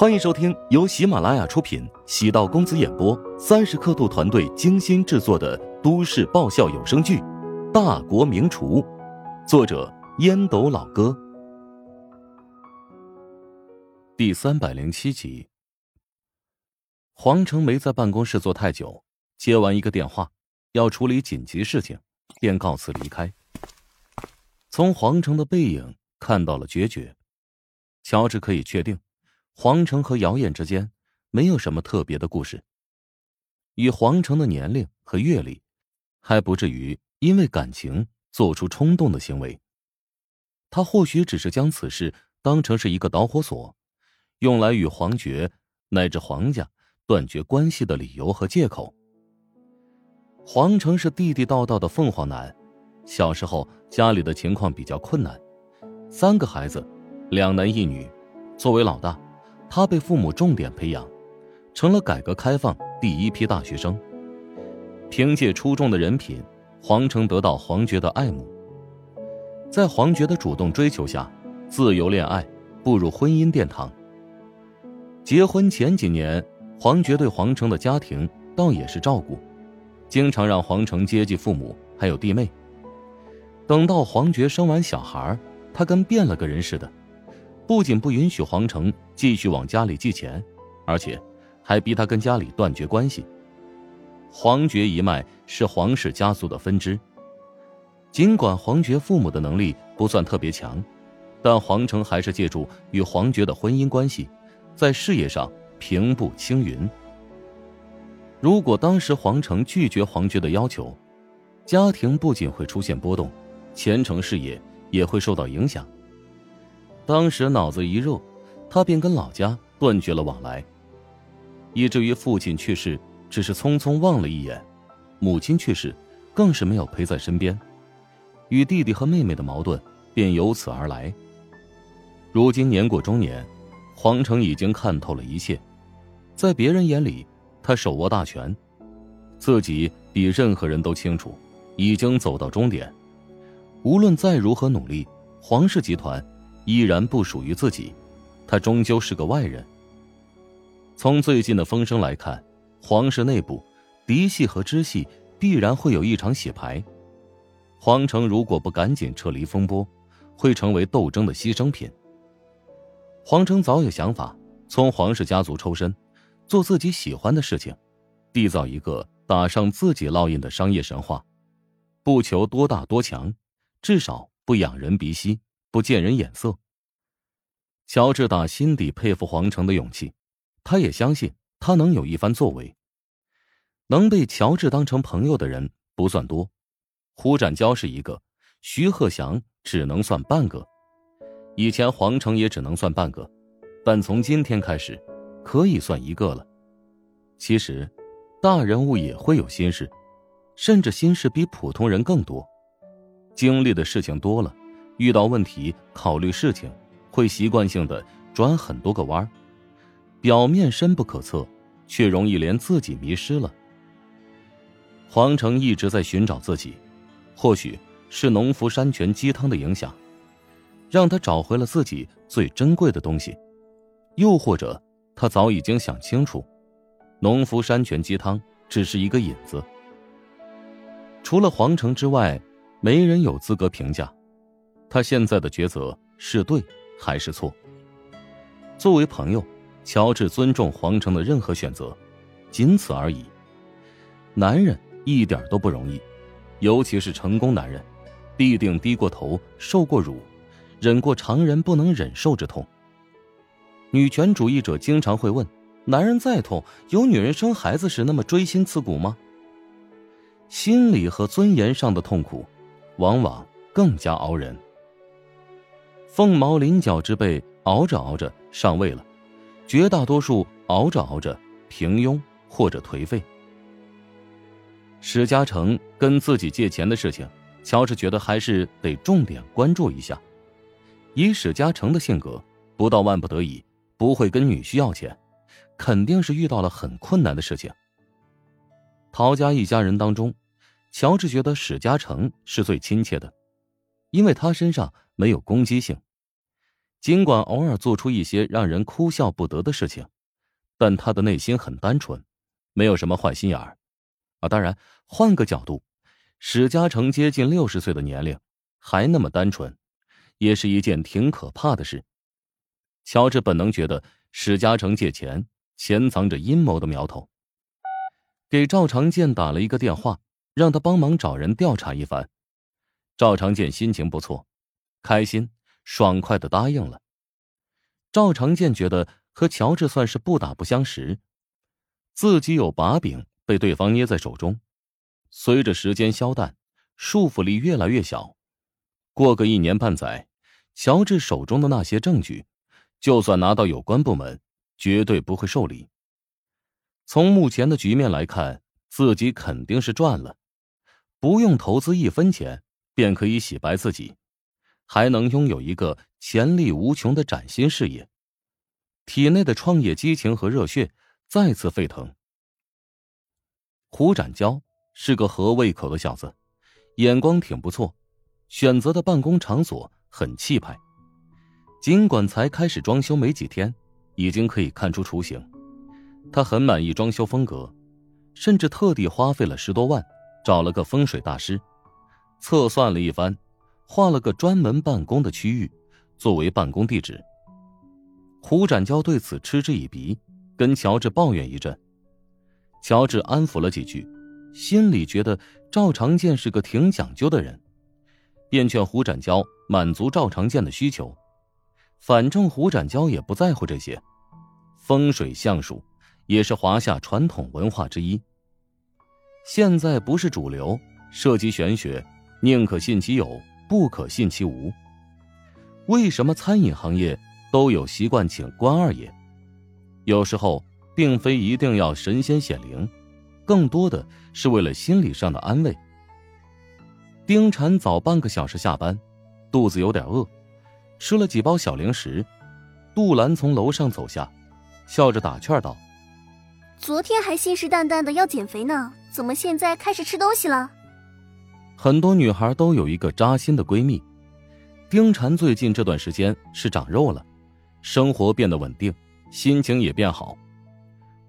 欢迎收听由喜马拉雅出品、喜道公子演播、三十刻度团队精心制作的都市爆笑有声剧《大国名厨》，作者烟斗老哥，第三百零七集。黄成没在办公室坐太久，接完一个电话，要处理紧急事情，便告辞离开。从黄成的背影看到了决绝，乔治可以确定。皇城和姚燕之间没有什么特别的故事。以皇城的年龄和阅历，还不至于因为感情做出冲动的行为。他或许只是将此事当成是一个导火索，用来与皇爵乃至皇家断绝关系的理由和借口。皇城是地地道道的凤凰男，小时候家里的情况比较困难，三个孩子，两男一女，作为老大。他被父母重点培养，成了改革开放第一批大学生。凭借出众的人品，黄成得到黄觉的爱慕。在黄觉的主动追求下，自由恋爱，步入婚姻殿堂。结婚前几年，黄觉对黄成的家庭倒也是照顾，经常让黄成接济父母还有弟妹。等到黄觉生完小孩，他跟变了个人似的。不仅不允许黄成继续往家里寄钱，而且还逼他跟家里断绝关系。黄觉一脉是黄氏家族的分支。尽管黄觉父母的能力不算特别强，但黄成还是借助与黄觉的婚姻关系，在事业上平步青云。如果当时黄成拒绝黄觉的要求，家庭不仅会出现波动，前程事业也会受到影响。当时脑子一热，他便跟老家断绝了往来，以至于父亲去世只是匆匆望了一眼，母亲去世更是没有陪在身边，与弟弟和妹妹的矛盾便由此而来。如今年过中年，黄成已经看透了一切，在别人眼里，他手握大权，自己比任何人都清楚，已经走到终点，无论再如何努力，黄氏集团。依然不属于自己，他终究是个外人。从最近的风声来看，皇室内部嫡系和支系必然会有一场洗牌。皇城如果不赶紧撤离风波，会成为斗争的牺牲品。皇城早有想法，从皇室家族抽身，做自己喜欢的事情，缔造一个打上自己烙印的商业神话，不求多大多强，至少不仰人鼻息。不见人眼色。乔治打心底佩服黄成的勇气，他也相信他能有一番作为。能被乔治当成朋友的人不算多，胡展娇是一个，徐鹤祥只能算半个，以前黄成也只能算半个，但从今天开始，可以算一个了。其实，大人物也会有心事，甚至心事比普通人更多，经历的事情多了。遇到问题，考虑事情，会习惯性的转很多个弯表面深不可测，却容易连自己迷失了。黄成一直在寻找自己，或许是农夫山泉鸡汤的影响，让他找回了自己最珍贵的东西；又或者他早已经想清楚，农夫山泉鸡汤只是一个引子。除了黄成之外，没人有资格评价。他现在的抉择是对还是错？作为朋友，乔治尊重黄成的任何选择，仅此而已。男人一点都不容易，尤其是成功男人，必定低过头、受过辱，忍过常人不能忍受之痛。女权主义者经常会问：男人再痛，有女人生孩子时那么锥心刺骨吗？心理和尊严上的痛苦，往往更加熬人。凤毛麟角之辈熬着熬着上位了，绝大多数熬着熬着平庸或者颓废。史嘉诚跟自己借钱的事情，乔治觉得还是得重点关注一下。以史嘉诚的性格，不到万不得已不会跟女婿要钱，肯定是遇到了很困难的事情。陶家一家人当中，乔治觉得史嘉诚是最亲切的，因为他身上。没有攻击性，尽管偶尔做出一些让人哭笑不得的事情，但他的内心很单纯，没有什么坏心眼儿。啊，当然，换个角度，史嘉诚接近六十岁的年龄还那么单纯，也是一件挺可怕的事。乔治本能觉得史嘉诚借钱潜藏着阴谋的苗头，给赵长健打了一个电话，让他帮忙找人调查一番。赵长健心情不错，开心。爽快的答应了。赵长健觉得和乔治算是不打不相识，自己有把柄被对方捏在手中。随着时间消淡，束缚力越来越小。过个一年半载，乔治手中的那些证据，就算拿到有关部门，绝对不会受理。从目前的局面来看，自己肯定是赚了，不用投资一分钱，便可以洗白自己。还能拥有一个潜力无穷的崭新事业，体内的创业激情和热血再次沸腾。胡展娇是个合胃口的小子，眼光挺不错，选择的办公场所很气派。尽管才开始装修没几天，已经可以看出雏形。他很满意装修风格，甚至特地花费了十多万，找了个风水大师，测算了一番。画了个专门办公的区域，作为办公地址。胡展娇对此嗤之以鼻，跟乔治抱怨一阵。乔治安抚了几句，心里觉得赵长健是个挺讲究的人，便劝胡展娇满足赵长健的需求。反正胡展娇也不在乎这些，风水相术也是华夏传统文化之一。现在不是主流，涉及玄学，宁可信其有。不可信其无。为什么餐饮行业都有习惯请关二爷？有时候并非一定要神仙显灵，更多的是为了心理上的安慰。丁婵早半个小时下班，肚子有点饿，吃了几包小零食。杜兰从楼上走下，笑着打趣道：“昨天还信誓旦旦的要减肥呢，怎么现在开始吃东西了？”很多女孩都有一个扎心的闺蜜，丁婵最近这段时间是长肉了，生活变得稳定，心情也变好。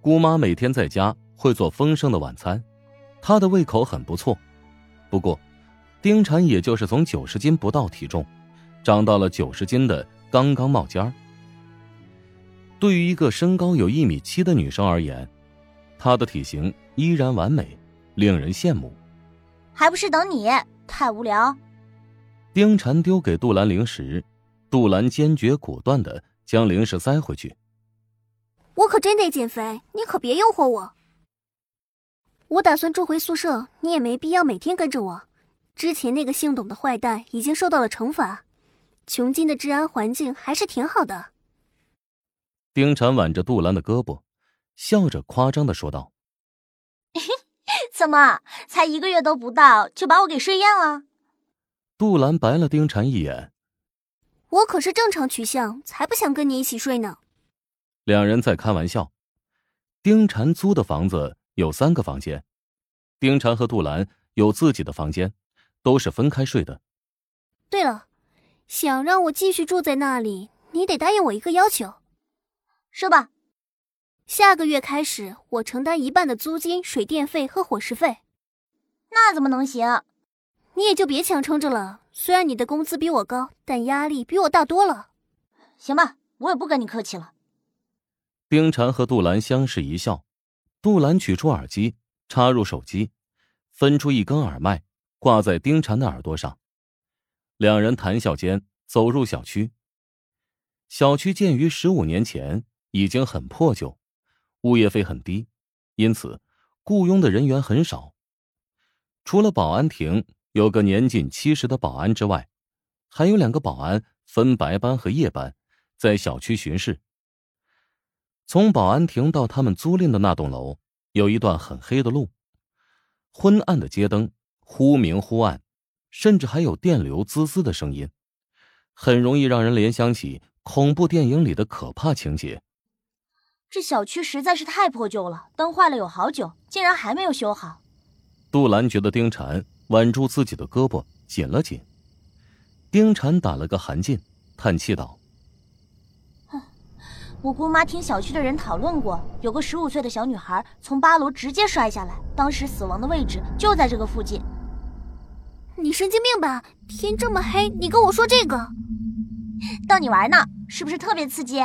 姑妈每天在家会做丰盛的晚餐，她的胃口很不错。不过，丁婵也就是从九十斤不到体重，长到了九十斤的刚刚冒尖儿。对于一个身高有一米七的女生而言，她的体型依然完美，令人羡慕。还不是等你，太无聊。丁婵丢给杜兰零食，杜兰坚决果断的将零食塞回去。我可真得减肥，你可别诱惑我。我打算住回宿舍，你也没必要每天跟着我。之前那个姓董的坏蛋已经受到了惩罚，琼金的治安环境还是挺好的。丁婵挽着杜兰的胳膊，笑着夸张的说道。怎么，才一个月都不到，就把我给睡厌了？杜兰白了丁婵一眼。我可是正常取向，才不想跟你一起睡呢。两人在开玩笑。丁婵租的房子有三个房间，丁婵和杜兰有自己的房间，都是分开睡的。对了，想让我继续住在那里，你得答应我一个要求。说吧。下个月开始，我承担一半的租金、水电费和伙食费。那怎么能行？你也就别强撑着了。虽然你的工资比我高，但压力比我大多了。行吧，我也不跟你客气了。丁婵和杜兰相视一笑，杜兰取出耳机，插入手机，分出一根耳麦，挂在丁婵的耳朵上。两人谈笑间走入小区。小区建于十五年前，已经很破旧。物业费很低，因此雇佣的人员很少。除了保安亭有个年近七十的保安之外，还有两个保安分白班和夜班，在小区巡视。从保安亭到他们租赁的那栋楼，有一段很黑的路，昏暗的街灯忽明忽暗，甚至还有电流滋滋的声音，很容易让人联想起恐怖电影里的可怕情节。这小区实在是太破旧了，灯坏了有好久，竟然还没有修好。杜兰觉得丁婵挽住自己的胳膊紧了紧，丁婵打了个寒噤，叹气道：“我姑妈听小区的人讨论过，有个十五岁的小女孩从八楼直接摔下来，当时死亡的位置就在这个附近。你神经病吧？天这么黑，你跟我说这个？逗你玩呢，是不是特别刺激？